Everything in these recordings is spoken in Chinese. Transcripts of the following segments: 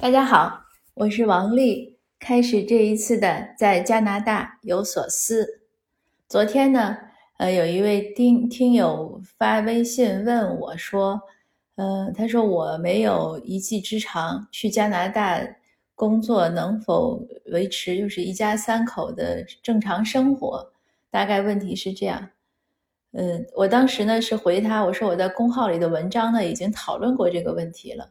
大家好，我是王丽。开始这一次的在加拿大有所思。昨天呢，呃，有一位听听友发微信问我说，呃，他说我没有一技之长，去加拿大工作能否维持就是一家三口的正常生活？大概问题是这样。嗯，我当时呢是回他，我说我在公号里的文章呢已经讨论过这个问题了。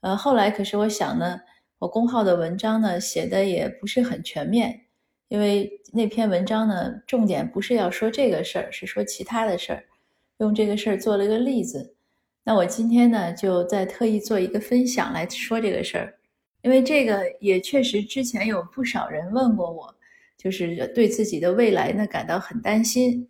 呃，后来可是我想呢，我公号的文章呢写的也不是很全面，因为那篇文章呢重点不是要说这个事儿，是说其他的事儿，用这个事儿做了一个例子。那我今天呢就在特意做一个分享来说这个事儿，因为这个也确实之前有不少人问过我，就是对自己的未来呢感到很担心。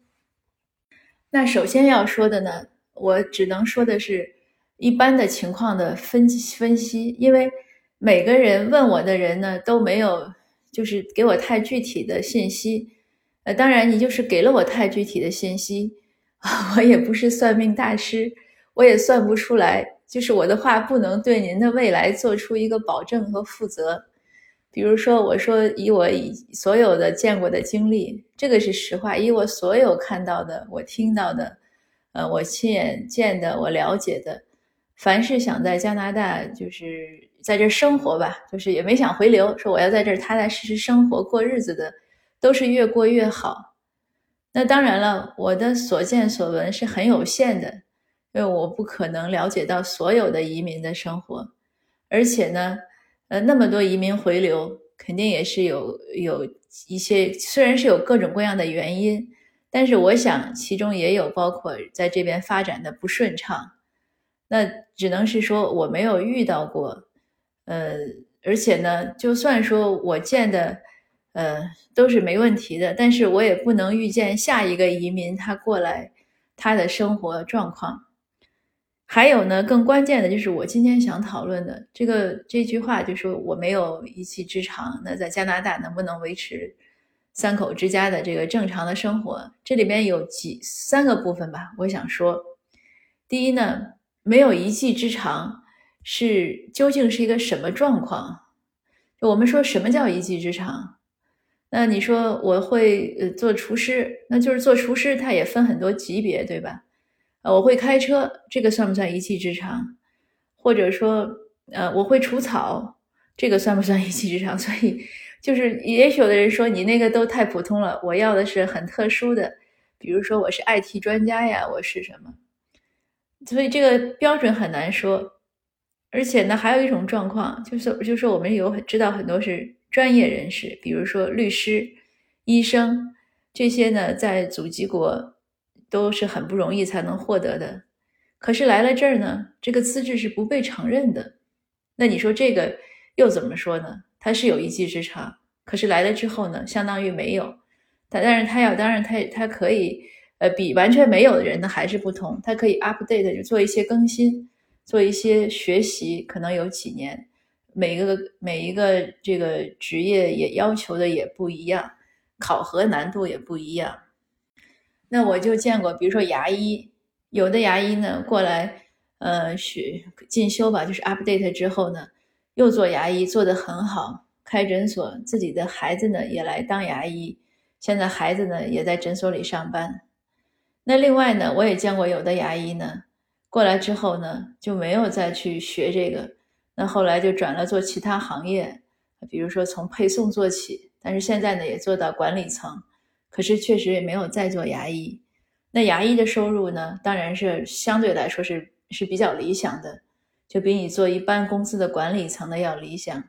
那首先要说的呢，我只能说的是。一般的情况的分析分析，因为每个人问我的人呢都没有，就是给我太具体的信息。呃，当然你就是给了我太具体的信息，我也不是算命大师，我也算不出来。就是我的话不能对您的未来做出一个保证和负责。比如说，我说以我所有的见过的经历，这个是实话。以我所有看到的，我听到的，呃，我亲眼见的，我了解的。凡是想在加拿大，就是在这生活吧，就是也没想回流，说我要在这踏踏实实生活过日子的，都是越过越好。那当然了，我的所见所闻是很有限的，因为我不可能了解到所有的移民的生活，而且呢，呃，那么多移民回流，肯定也是有有一些，虽然是有各种各样的原因，但是我想其中也有包括在这边发展的不顺畅。那只能是说我没有遇到过，呃，而且呢，就算说我见的，呃，都是没问题的，但是我也不能预见下一个移民他过来他的生活状况。还有呢，更关键的就是我今天想讨论的这个这句话，就说我没有一技之长，那在加拿大能不能维持三口之家的这个正常的生活？这里边有几三个部分吧，我想说，第一呢。没有一技之长是究竟是一个什么状况？我们说什么叫一技之长？那你说我会呃做厨师，那就是做厨师，它也分很多级别，对吧？呃，我会开车，这个算不算一技之长？或者说，呃，我会除草，这个算不算一技之长？所以，就是也许有的人说你那个都太普通了，我要的是很特殊的，比如说我是 IT 专家呀，我是什么？所以这个标准很难说，而且呢，还有一种状况，就是就是我们有知道很多是专业人士，比如说律师、医生这些呢，在祖籍国都是很不容易才能获得的。可是来了这儿呢，这个资质是不被承认的。那你说这个又怎么说呢？他是有一技之长，可是来了之后呢，相当于没有。但但是他要，当然他他可以。呃，比完全没有的人呢还是不同，他可以 update 就做一些更新，做一些学习，可能有几年，每个每一个这个职业也要求的也不一样，考核难度也不一样。那我就见过，比如说牙医，有的牙医呢过来，呃，学进修吧，就是 update 之后呢，又做牙医，做得很好，开诊所，自己的孩子呢也来当牙医，现在孩子呢也在诊所里上班。那另外呢，我也见过有的牙医呢，过来之后呢，就没有再去学这个，那后来就转了做其他行业，比如说从配送做起，但是现在呢也做到管理层，可是确实也没有再做牙医。那牙医的收入呢，当然是相对来说是是比较理想的，就比你做一般公司的管理层的要理想。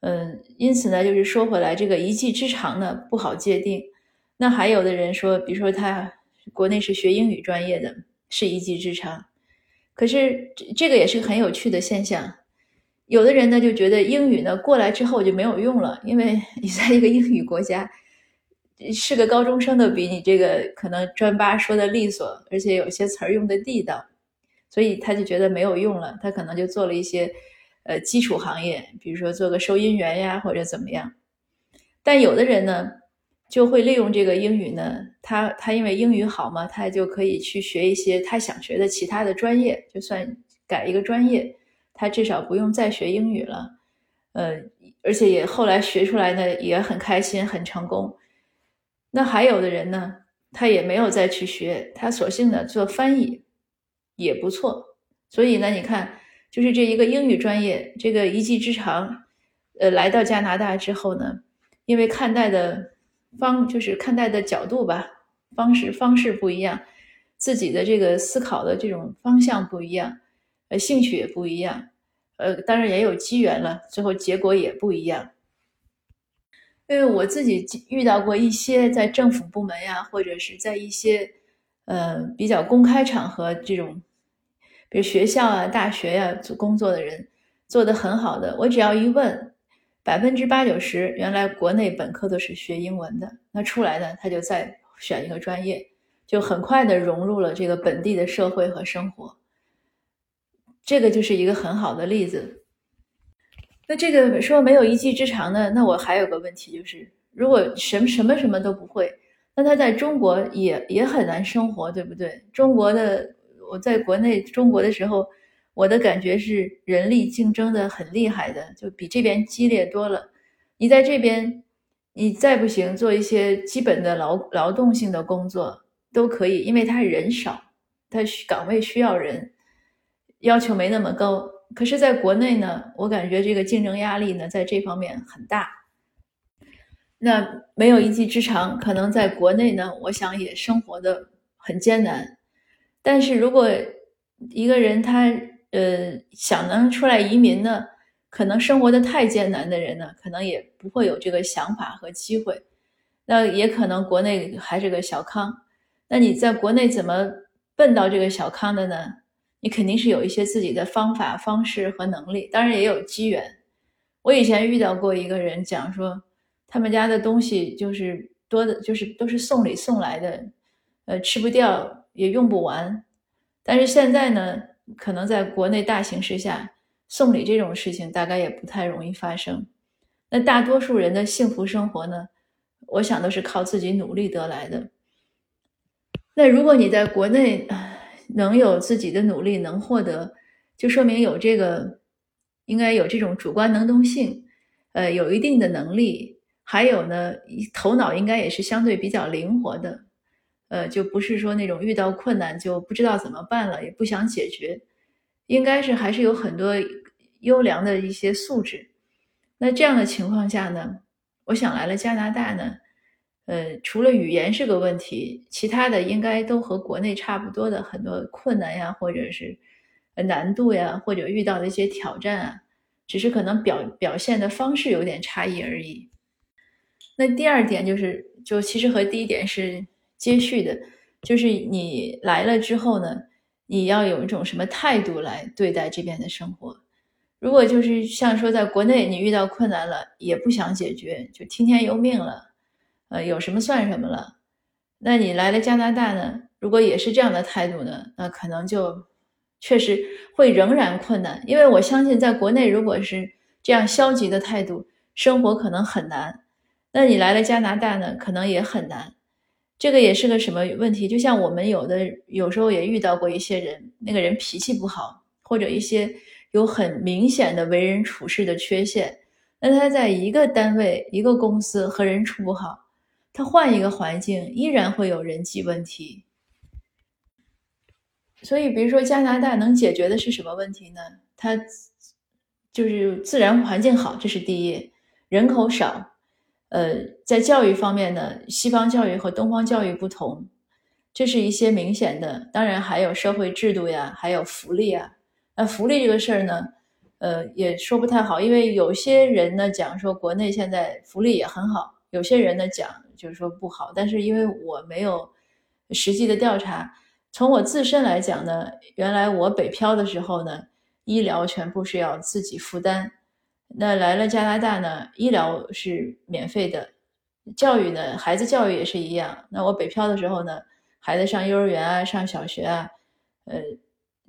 嗯，因此呢，就是说回来，这个一技之长呢不好界定。那还有的人说，比如说他。国内是学英语专业的，是一技之长。可是这这个也是很有趣的现象。有的人呢就觉得英语呢过来之后就没有用了，因为你在一个英语国家，是个高中生都比你这个可能专八说的利索，而且有些词儿用的地道，所以他就觉得没有用了。他可能就做了一些呃基础行业，比如说做个收银员呀或者怎么样。但有的人呢。就会利用这个英语呢，他他因为英语好嘛，他就可以去学一些他想学的其他的专业，就算改一个专业，他至少不用再学英语了，呃，而且也后来学出来呢也很开心，很成功。那还有的人呢，他也没有再去学，他索性呢做翻译也不错。所以呢，你看，就是这一个英语专业，这个一技之长，呃，来到加拿大之后呢，因为看待的方就是看待的角度吧，方式方式不一样，自己的这个思考的这种方向不一样，呃，兴趣也不一样，呃，当然也有机缘了，最后结果也不一样。因为我自己遇到过一些在政府部门呀，或者是在一些呃比较公开场合这种，比如学校啊、大学呀做工作的人，做得很好的。我只要一问，百分之八九十原来国内本科都是学英文的，那出来呢他就再选一个专业，就很快的融入了这个本地的社会和生活。这个就是一个很好的例子。那这个说没有一技之长呢？那我还有个问题就是，如果什么什么什么都不会，那他在中国也也很难生活，对不对？中国的我在国内中国的时候，我的感觉是人力竞争的很厉害的，就比这边激烈多了。你在这边，你再不行做一些基本的劳劳动性的工作都可以，因为他人少，他岗位需要人，要求没那么高。可是，在国内呢，我感觉这个竞争压力呢，在这方面很大。那没有一技之长，可能在国内呢，我想也生活的很艰难。但是如果一个人他呃想能出来移民呢，可能生活的太艰难的人呢，可能也不会有这个想法和机会。那也可能国内还是个小康。那你在国内怎么奔到这个小康的呢？你肯定是有一些自己的方法、方式和能力，当然也有机缘。我以前遇到过一个人讲说，他们家的东西就是多的，就是都是送礼送来的，呃，吃不掉也用不完。但是现在呢，可能在国内大形势下，送礼这种事情大概也不太容易发生。那大多数人的幸福生活呢，我想都是靠自己努力得来的。那如果你在国内，能有自己的努力，能获得，就说明有这个，应该有这种主观能动性，呃，有一定的能力，还有呢，头脑应该也是相对比较灵活的，呃，就不是说那种遇到困难就不知道怎么办了，也不想解决，应该是还是有很多优良的一些素质。那这样的情况下呢，我想来了加拿大呢。呃，除了语言是个问题，其他的应该都和国内差不多的很多困难呀，或者是难度呀，或者遇到的一些挑战啊，只是可能表表现的方式有点差异而已。那第二点就是，就其实和第一点是接续的，就是你来了之后呢，你要有一种什么态度来对待这边的生活。如果就是像说在国内你遇到困难了也不想解决，就听天由命了。呃，有什么算什么了？那你来了加拿大呢？如果也是这样的态度呢，那可能就确实会仍然困难。因为我相信，在国内如果是这样消极的态度，生活可能很难。那你来了加拿大呢，可能也很难。这个也是个什么问题？就像我们有的有时候也遇到过一些人，那个人脾气不好，或者一些有很明显的为人处事的缺陷，那他在一个单位、一个公司和人处不好。他换一个环境，依然会有人际问题。所以，比如说加拿大能解决的是什么问题呢？它就是自然环境好，这是第一；人口少，呃，在教育方面呢，西方教育和东方教育不同，这是一些明显的。当然，还有社会制度呀，还有福利啊。那福利这个事儿呢，呃，也说不太好，因为有些人呢讲说国内现在福利也很好，有些人呢讲。就是说不好，但是因为我没有实际的调查，从我自身来讲呢，原来我北漂的时候呢，医疗全部是要自己负担。那来了加拿大呢，医疗是免费的，教育呢，孩子教育也是一样。那我北漂的时候呢，孩子上幼儿园啊，上小学啊，呃，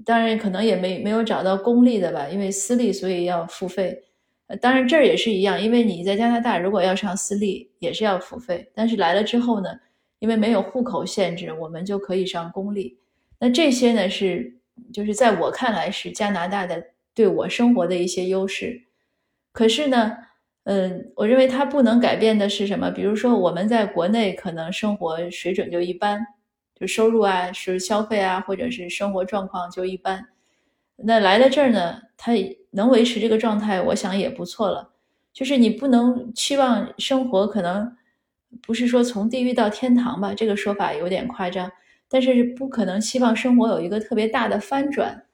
当然可能也没没有找到公立的吧，因为私立所以要付费。当然，这儿也是一样，因为你在加拿大如果要上私立，也是要付费。但是来了之后呢，因为没有户口限制，我们就可以上公立。那这些呢，是就是在我看来是加拿大的对我生活的一些优势。可是呢，嗯，我认为它不能改变的是什么？比如说我们在国内可能生活水准就一般，就收入啊，是消费啊，或者是生活状况就一般。那来了这儿呢，他能维持这个状态，我想也不错了。就是你不能期望生活可能不是说从地狱到天堂吧，这个说法有点夸张。但是不可能期望生活有一个特别大的翻转。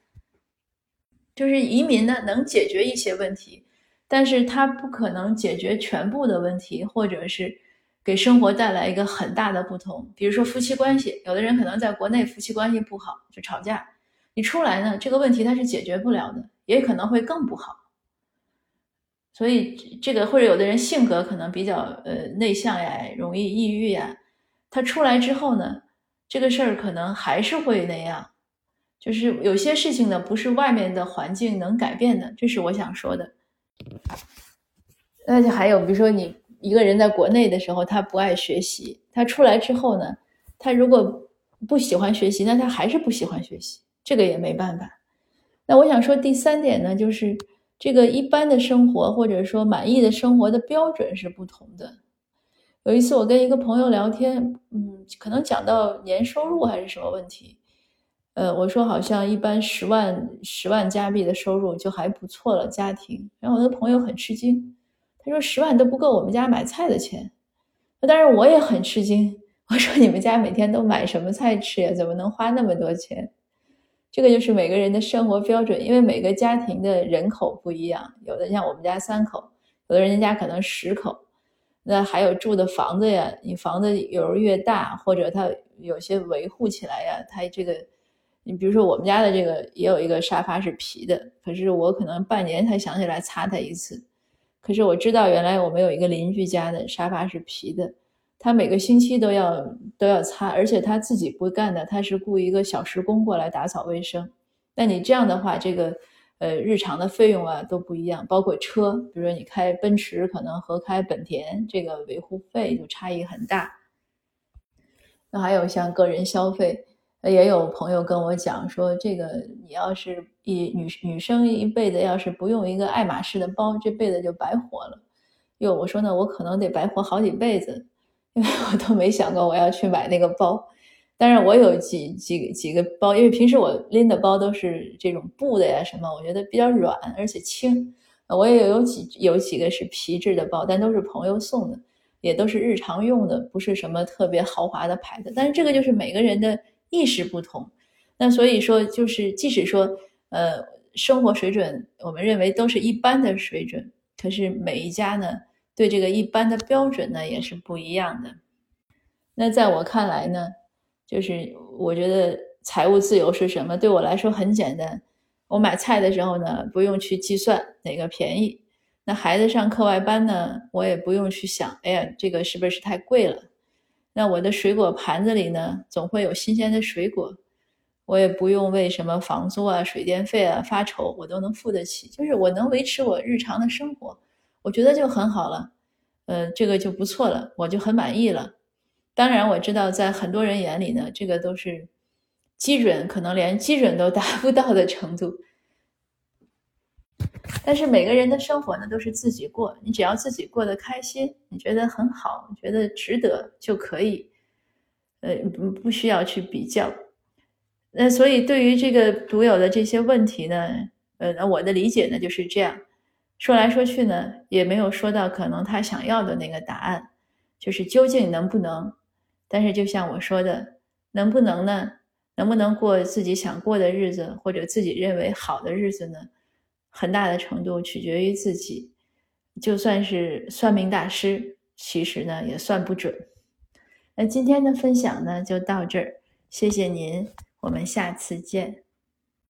就是移民呢，能解决一些问题，但是它不可能解决全部的问题，或者是给生活带来一个很大的不同。比如说夫妻关系，有的人可能在国内夫妻关系不好就吵架。你出来呢，这个问题它是解决不了的，也可能会更不好。所以这个或者有的人性格可能比较呃内向呀，容易抑郁呀，他出来之后呢，这个事儿可能还是会那样。就是有些事情呢，不是外面的环境能改变的，这是我想说的。那就还有，比如说你一个人在国内的时候，他不爱学习，他出来之后呢，他如果不喜欢学习，那他还是不喜欢学习。这个也没办法。那我想说第三点呢，就是这个一般的生活或者说满意的生活的标准是不同的。有一次我跟一个朋友聊天，嗯，可能讲到年收入还是什么问题，呃，我说好像一般十万十万加币的收入就还不错了，家庭。然后我那朋友很吃惊，他说十万都不够我们家买菜的钱。那当然我也很吃惊，我说你们家每天都买什么菜吃呀？怎么能花那么多钱？这个就是每个人的生活标准，因为每个家庭的人口不一样，有的像我们家三口，有的人家可能十口，那还有住的房子呀，你房子有时候越大，或者它有些维护起来呀，它这个，你比如说我们家的这个也有一个沙发是皮的，可是我可能半年才想起来擦它一次，可是我知道原来我们有一个邻居家的沙发是皮的。他每个星期都要都要擦，而且他自己不干的，他是雇一个小时工过来打扫卫生。那你这样的话，这个呃日常的费用啊都不一样，包括车，比如说你开奔驰可能和开本田，这个维护费就差异很大。那还有像个人消费，也有朋友跟我讲说，这个你要是一女女生一辈子要是不用一个爱马仕的包，这辈子就白活了。哟，我说呢，我可能得白活好几辈子。因为我都没想过我要去买那个包，但是我有几几几个包，因为平时我拎的包都是这种布的呀什么，我觉得比较软而且轻。我也有几有几个是皮质的包，但都是朋友送的，也都是日常用的，不是什么特别豪华的牌子。但是这个就是每个人的意识不同，那所以说就是即使说呃生活水准我们认为都是一般的水准，可是每一家呢。对这个一般的标准呢，也是不一样的。那在我看来呢，就是我觉得财务自由是什么？对我来说很简单，我买菜的时候呢，不用去计算哪个便宜；那孩子上课外班呢，我也不用去想，哎呀，这个是不是太贵了？那我的水果盘子里呢，总会有新鲜的水果，我也不用为什么房租啊、水电费啊发愁，我都能付得起，就是我能维持我日常的生活。我觉得就很好了，呃，这个就不错了，我就很满意了。当然，我知道在很多人眼里呢，这个都是基准，可能连基准都达不到的程度。但是每个人的生活呢，都是自己过，你只要自己过得开心，你觉得很好，觉得值得就可以，呃，不不需要去比较。那所以对于这个独有的这些问题呢，呃，那我的理解呢就是这样。说来说去呢，也没有说到可能他想要的那个答案，就是究竟能不能？但是就像我说的，能不能呢？能不能过自己想过的日子，或者自己认为好的日子呢？很大的程度取决于自己。就算是算命大师，其实呢也算不准。那今天的分享呢就到这儿，谢谢您，我们下次见。